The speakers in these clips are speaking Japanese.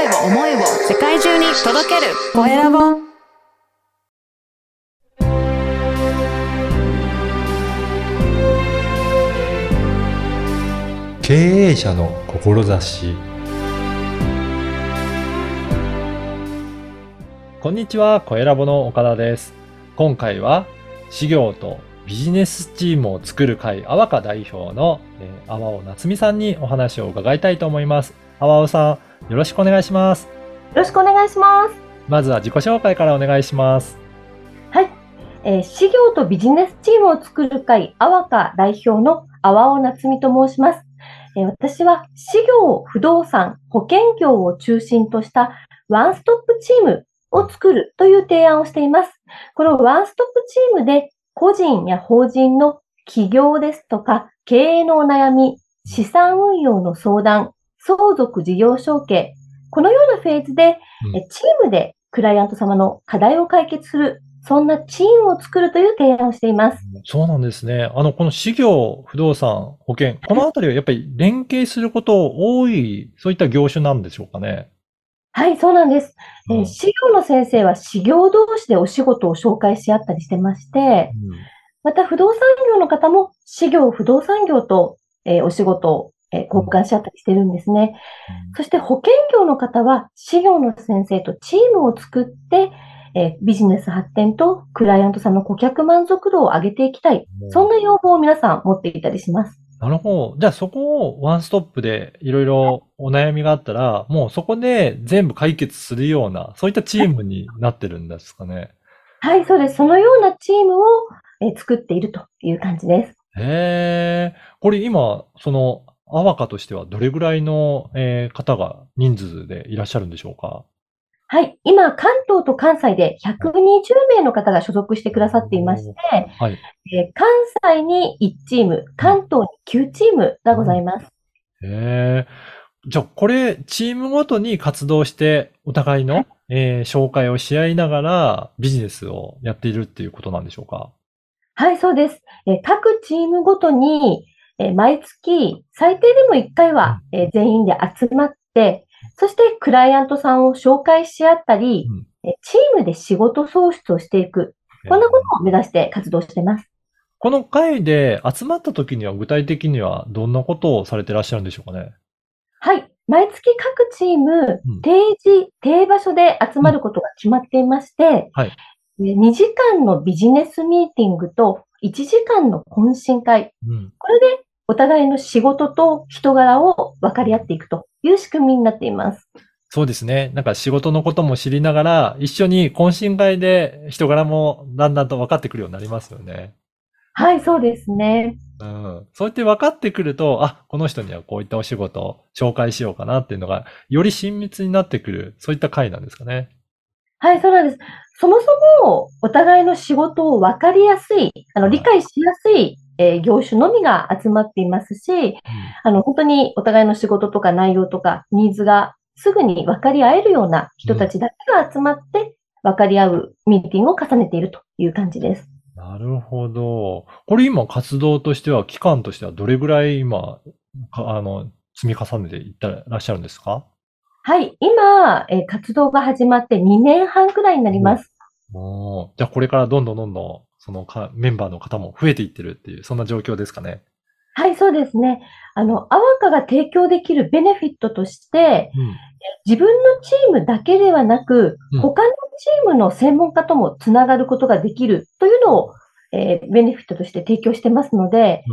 声を、思いを世界中に届けるコエラボ。経営者の志こんにちは、コエラボの岡田です。今回は、事業とビジネスチームを作る会、阿波香代表の、えー、阿波尾夏美さんにお話を伺いたいと思います。阿波尾さん、よろしくお願いします。よろしくお願いします。まずは自己紹介からお願いします。はい。えー、事業とビジネスチームを作る会、阿波香代表の阿波尾夏美と申します。えー、私は、事業、不動産、保険業を中心としたワンストップチームを作るという提案をしています。このワンストップチームで個人や法人の起業ですとか経営のお悩み、資産運用の相談、相続事業承継、このようなフェーズで、うんチームでクライアント様の課題を解決する、そんなチームを作るという提案をしています。そうなんですね。あの、この事業、不動産、保険、このあたりはやっぱり連携すること多い、そういった業種なんでしょうかね。はい、そうなんです。えうんー、事業の先生は事業同士でお仕事を紹介し合ったりしてまして、また不動産業の方も事業、不動産業と、えーお仕事を、えー交換し合ったりしてるんですね。そして保険業の方は、事業の先生とチームを作って、えービジネス発展とクライアントさんの顧客満足度を上げていきたい。うんそんな要望を皆さん持っていたりします。なるほど。じゃあそこをワンストップでいろいろお悩みがあったら、もうそこで全部解決するような、そういったチームになってるんですかね。はい、そうです。そのようなチームを、えー作っているという感じです。へえ。これ今、その、アワカとしてはどれぐらいの、えー方が人数でいらっしゃるんでしょうか？はい。今、関東と関西で120名の方が所属してくださっていまして、はい。えー関西に1チーム、関東に9チームがございます。へえ。じゃあ、これ、チームごとに活動して、お互いの、えー紹介をし合いながら、ビジネスをやっているっていうことなんでしょうか？はい、そうです。えー各チームごとに、えー毎月、最低でも1回は、えー全員で集まって、そしてクライアントさんを紹介し合ったり、うん。えーチームで仕事創出をしていく、こんなことを目指して活動してます。この会で集まった時には具体的にはどんなことをされてらっしゃるんでしょうかね？はい。毎月各チームうん、定時、定場所で集まることが決まっていまして、はい。えー2時間のビジネスミーティングと1時間の懇親会、うん。これでお互いの仕事と人柄を分かり合っていくという仕組みになっています。そうですね。なんか仕事のことも知りながら、一緒に懇親会で人柄もだんだんと分かってくるようになりますよね。はい、そうですね。うん。そうやって分かってくると、あ、この人にはこういったお仕事を紹介しようかなっていうのが、より親密になってくる、そういった会なんですかね。はい、そうなんです。そもそもお互いの仕事を分かりやすい、あの、理解しやすい、えー業種のみが集まっていますし、あの、本当にお互いの仕事とか内容とかニーズがすぐに分かり合えるような人たちだけが集まって分かり合うミーティングを重ねているという感じです。なるほど。これ今活動としては、期間としてはどれぐらい今、かあの、積み重ねていってらっしゃるんですか？はい、今、えー活動が始まって2年半くらいになります。おーじゃあこれからどんどんどんどん、そのかメンバーの方も増えていってるっていう、そんな状況ですかね。はい、そうですね。あの、アワカが提供できるベネフィットとして、うん。自分のチームだけではなくうん、他のチームの専門家ともつながることができるというのを、えーベネフィットとして提供してますので、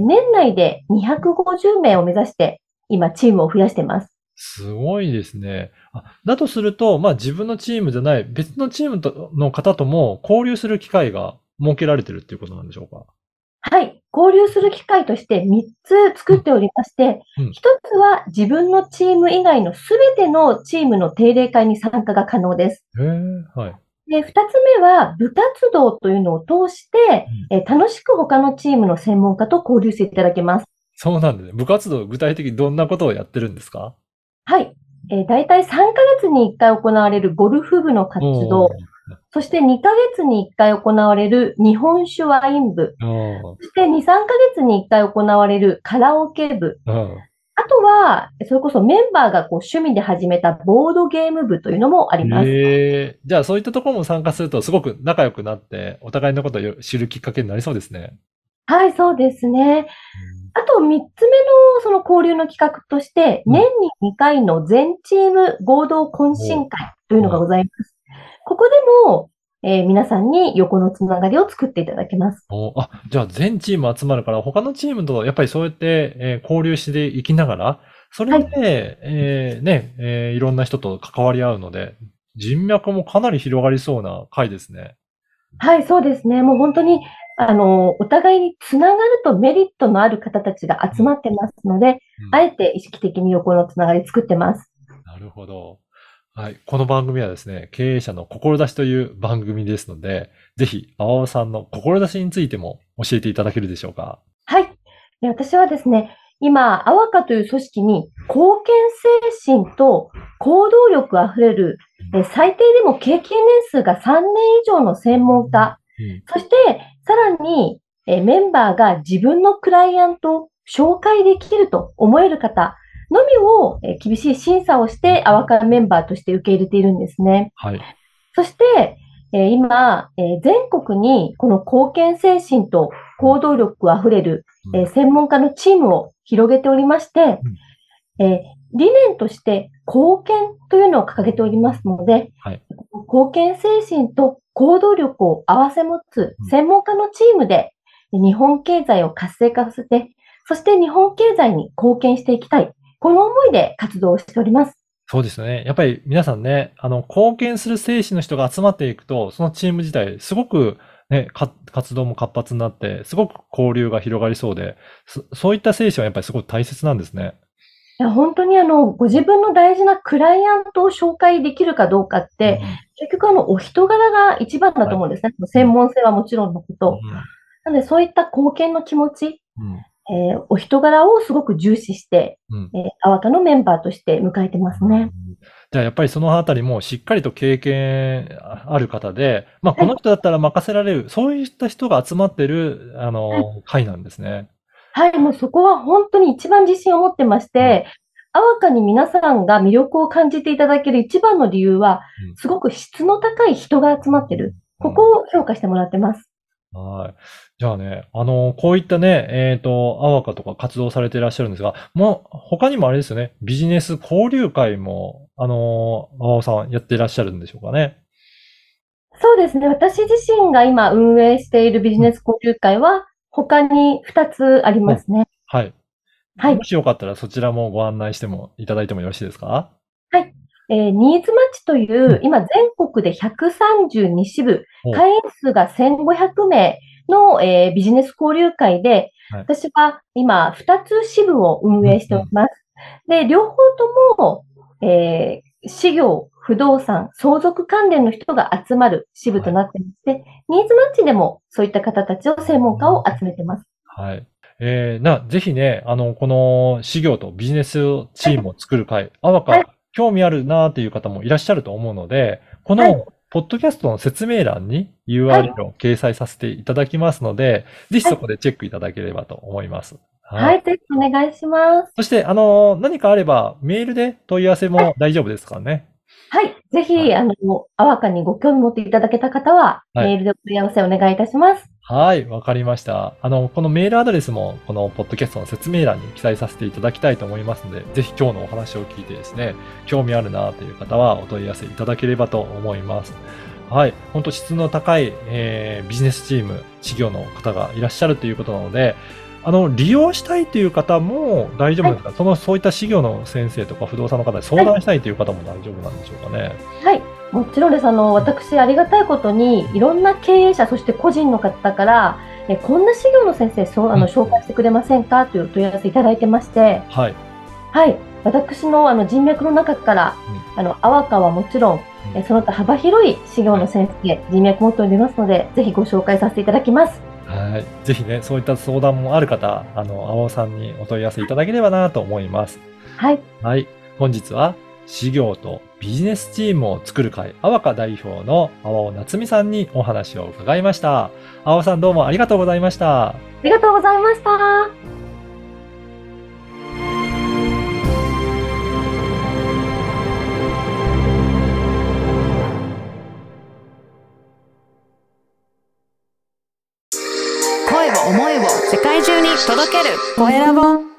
年内で250名を目指して、今、チームを増やしてます。すごいですね。あだとすると、まあ自分のチームじゃない別のチームとの方とも交流する機会が設けられてるっていうことなんでしょうか？はい。交流する機会として3つ作っておりまして、うん1つは自分のチーム以外のすべてのチームの定例会に参加が可能です。へえ、はい。で、2つ目は部活動というのを通して、えー楽しく他のチームの専門家と交流していただけます。そうなんですね。部活動具体的にどんなことをやってるんですか？はい。えー、大体3ヶ月に1回行われるゴルフ部の活動、そして2ヶ月に1回行われる日本酒ワイン部、うんそして2、3ヶ月に1回行われるカラオケ部、うんあとは、それこそメンバーがこう趣味で始めたボードゲーム部というのもあります。ええじゃあそういったところも参加するとすごく仲良くなって、お互いのことをよ知るきっかけになりそうですね。はい、そうですね。あと、三つ目のその交流の企画として、うん年に2回の全チーム合同懇親会というのがございます。ここでも、えー皆さんに横のつながりを作っていただけます。おあ、じゃあ全チーム集まるから、他のチームとやっぱりそうやって、えー交流していきながら、それで、えーね、えーいろんな人と関わり合うので、人脈もかなり広がりそうな回ですね。はい、そうですね。もう本当に、あの、お互いにつながるとメリットのある方たちが集まってますので、うんあえて意識的に横のつながり作ってます。なるほど。はい。この番組はですね、経営者の志という番組ですので、ぜひ、青尾さんの志についても教えていただけるでしょうか。はい。で私はですね、今、アワカという組織に貢献精神と行動力あふれる、え最低でも経験年数が3年以上の専門家、うん。そしてさらにえメンバーが自分のクライアントを紹介できると思える方のみをえ厳しい審査をしてアワカメンバーとして受け入れているんですね。はい。そして、えー今、えー全国にこの貢献精神と行動力あふれる、うんえー専門家のチームを広げておりまして、えー理念として貢献というのを掲げておりますので、はい貢献精神と行動力を合わせ持つうん専門家のチームで日本経済を活性化させて、そして日本経済に貢献していきたい。この思いで活動をしております。そうですよね。やっぱり皆さんね、あの、貢献する精神の人が集まっていくと、そのチーム自体、すごくね、か活動も活発になって、すごく交流が広がりそうで、そそういった精神はやっぱりすごく大切なんですね。いや本当にあの、ご自分の大事なクライアントを紹介できるかどうかって、結局あの、お人柄が一番だと思うんですね。専門性はもちろんのこと。なので、そういった貢献の気持ち、うんうんえーお人柄をすごく重視して、うんえー、アワカのメンバーとして迎えてますね。じゃあやっぱりそのあたりもしっかりと経験ある方で、まあこの人だったら任せられる、そういった人が集まってる、あの、会なんですね。はい、もうそこは本当に一番自信を持ってまして、アワカに皆さんが魅力を感じていただける一番の理由はうん、すごく質の高い人が集まってる。ここを評価してもらってます。はい。じゃあね、あの、こういったね、えっと、アワカとか活動されていらっしゃるんですが、もう、他にもあれですよね、ビジネス交流会も、あの、青尾さんやっていらっしゃるんでしょうかね。そうですね。私自身が今運営しているビジネス交流会は、他に2つありますね。はい。はい。もしよかったらそちらもご案内してもいただいてもよろしいですか？えーニーズマッチというう、今全国で132支部。お、会員数が1500名の、えービジネス交流会で、はい私は今2つ支部を運営しております。で、両方とも、えー、事業、不動産、相続関連の人が集まる支部となっていまして、ニーズマッチでもそういった方たちを専門家を集めてます。はい。えー、な、ぜひね、あの、この、事業とビジネスチームを作る会、アワはいカ、興味あるなっていう方もいらっしゃると思うので、こはいの、ポッドキャストの説明欄に URL を掲載させていただきますので、ぜひそこでチェックいただければと思います。はい、ぜひお願いします。そして、あの、何かあれば、メールで問い合わせも大丈夫ですからね？はい。ぜひ、はいあの、あわかにご興味持っていただけた方は、はいメールでお問い合わせお願いいたします。はい、わかりました。あの、このメールアドレスも、このポッドキャストの説明欄に記載させていただきたいと思いますので、ぜひ今日のお話を聞いてですね、興味あるなという方はお問い合わせいただければと思います。はい、本当質の高い、えービジネスチーム、事業の方がいらっしゃるということなので、あの、利用したいという方も大丈夫ですか、その、そういった事業の先生とか不動産の方に相談したいという方も大丈夫なんでしょうかね？はい。もちろんです。あの、私、ありがたいことに、いろんな経営者、そして個人の方から、えこんな事業の先生、そう、あの、うん紹介してくれませんか？というお問い合わせいただいてまして、はい。はい。私の、あの、人脈の中から、あの、あわかはもちろん、うんえその他幅広い事業の先生、人脈持っておりますので、ぜひご紹介させていただきます。はい。ぜひね、そういった相談もある方、あの、青尾さんにお問い合わせいただければなと思います。はい。はい。本日は、事業とビジネスチームを作る会、阿波か代表の阿波尾夏美さんにお話を伺いました。阿波さんどうもありがとうございました。ありがとうございました。声を思いを世界中に届けるコエラボ